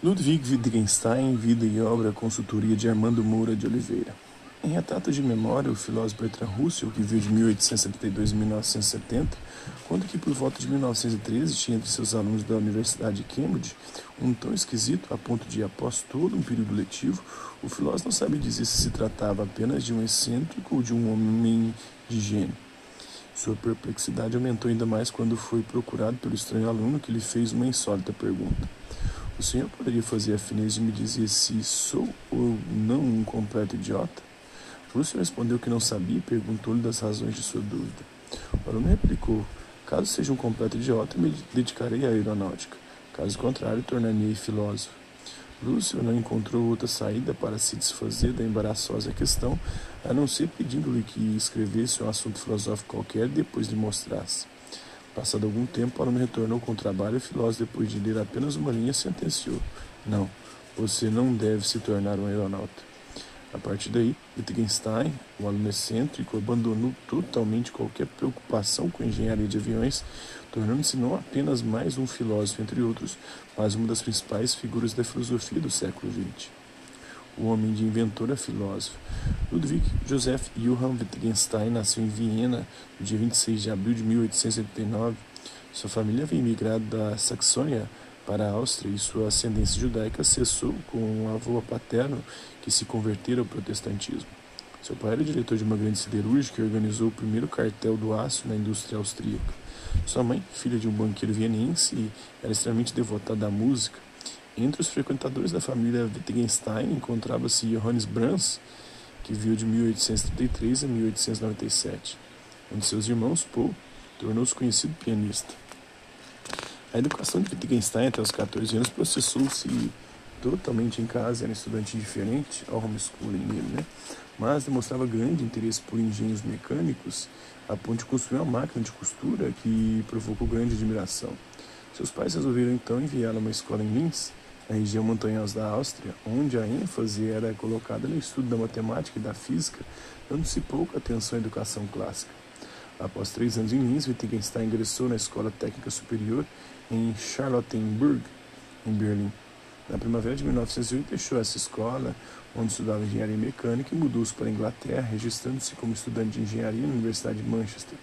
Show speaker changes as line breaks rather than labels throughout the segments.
Ludwig Wittgenstein, Vida e Obra, consultoria de Armando Moura de Oliveira. Em retrato de memória, o filósofo Bertrand Russell, que viveu de 1872 a 1970, conta que por volta de 1913 tinha entre seus alunos da Universidade de Cambridge um tão esquisito a ponto de, após todo um período letivo, o filósofo não sabia dizer se se tratava apenas de um excêntrico ou de um homem de gênio. Sua perplexidade aumentou ainda mais quando foi procurado pelo estranho aluno que lhe fez uma insólita pergunta. O senhor poderia fazer a fineza de me dizer se sou ou não um completo idiota? Lúcio respondeu que não sabia e perguntou-lhe das razões de sua dúvida. O aluno replicou: Caso seja um completo idiota, me dedicarei à aeronáutica. Caso contrário, tornar-me filósofo. Lúcio não encontrou outra saída para se desfazer da embaraçosa questão, a não ser pedindo-lhe que escrevesse um assunto filosófico qualquer e depois lhe mostrasse. Passado algum tempo, aluno retornou com o trabalho e filósofo, depois de ler apenas uma linha, sentenciou: Não, você não deve se tornar um aeronauta. A partir daí, Wittgenstein, o aluno excêntrico, abandonou totalmente qualquer preocupação com engenharia de aviões, tornando-se não apenas mais um filósofo, entre outros, mas uma das principais figuras da filosofia do século XX. O homem de inventor é filósofo. Ludwig Joseph Johann Wittgenstein nasceu em Viena no dia 26 de abril de 1879. Sua família havia emigrado da Saxônia para a Áustria e sua ascendência judaica cessou com um avô paterno que se convertera ao protestantismo. Seu pai era diretor de uma grande siderúrgica e organizou o primeiro cartel do aço na indústria austríaca. Sua mãe, filha de um banqueiro vienense, era extremamente devotada à música. Entre os frequentadores da família Wittgenstein encontrava-se Johannes Brahms, que viveu de 1833 a 1897. Um de seus irmãos, Paul, tornou-se conhecido pianista. A educação de Wittgenstein até os 14 anos processou-se totalmente em casa, era um estudante diferente ao homeschooling nele, né? Mas demonstrava grande interesse por engenhos mecânicos, a ponto de construir uma máquina de costura que provocou grande admiração. Seus pais resolveram então enviá-lo a uma escola em Linz, na região montanhosa da Áustria, onde a ênfase era colocada no estudo da matemática e da física, dando-se pouca atenção à educação clássica. Após três anos em Linz, Wittgenstein ingressou na Escola Técnica Superior em Charlottenburg, em Berlim. Na primavera de 1908, deixou essa escola, onde estudava engenharia mecânica, e mudou-se para a Inglaterra, registrando-se como estudante de engenharia na Universidade de Manchester.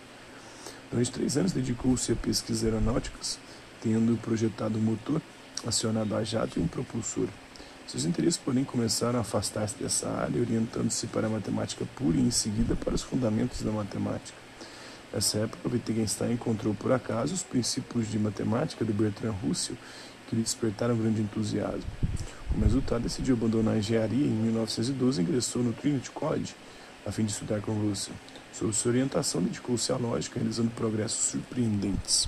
Durante três anos, dedicou-se a pesquisas aeronáuticas, tendo projetado um motor acionado a jato e um propulsor. Seus interesses, porém, começaram a afastar-se dessa área, orientando-se para a matemática pura e, em seguida, para os fundamentos da matemática. Nessa época, Wittgenstein encontrou por acaso os princípios de matemática de Bertrand Russell, que lhe despertaram grande entusiasmo. Como resultado, decidiu abandonar a engenharia e, em 1912, ingressou no Trinity College, a fim de estudar com Russell. Sob sua orientação, dedicou-se à lógica, realizando progressos surpreendentes.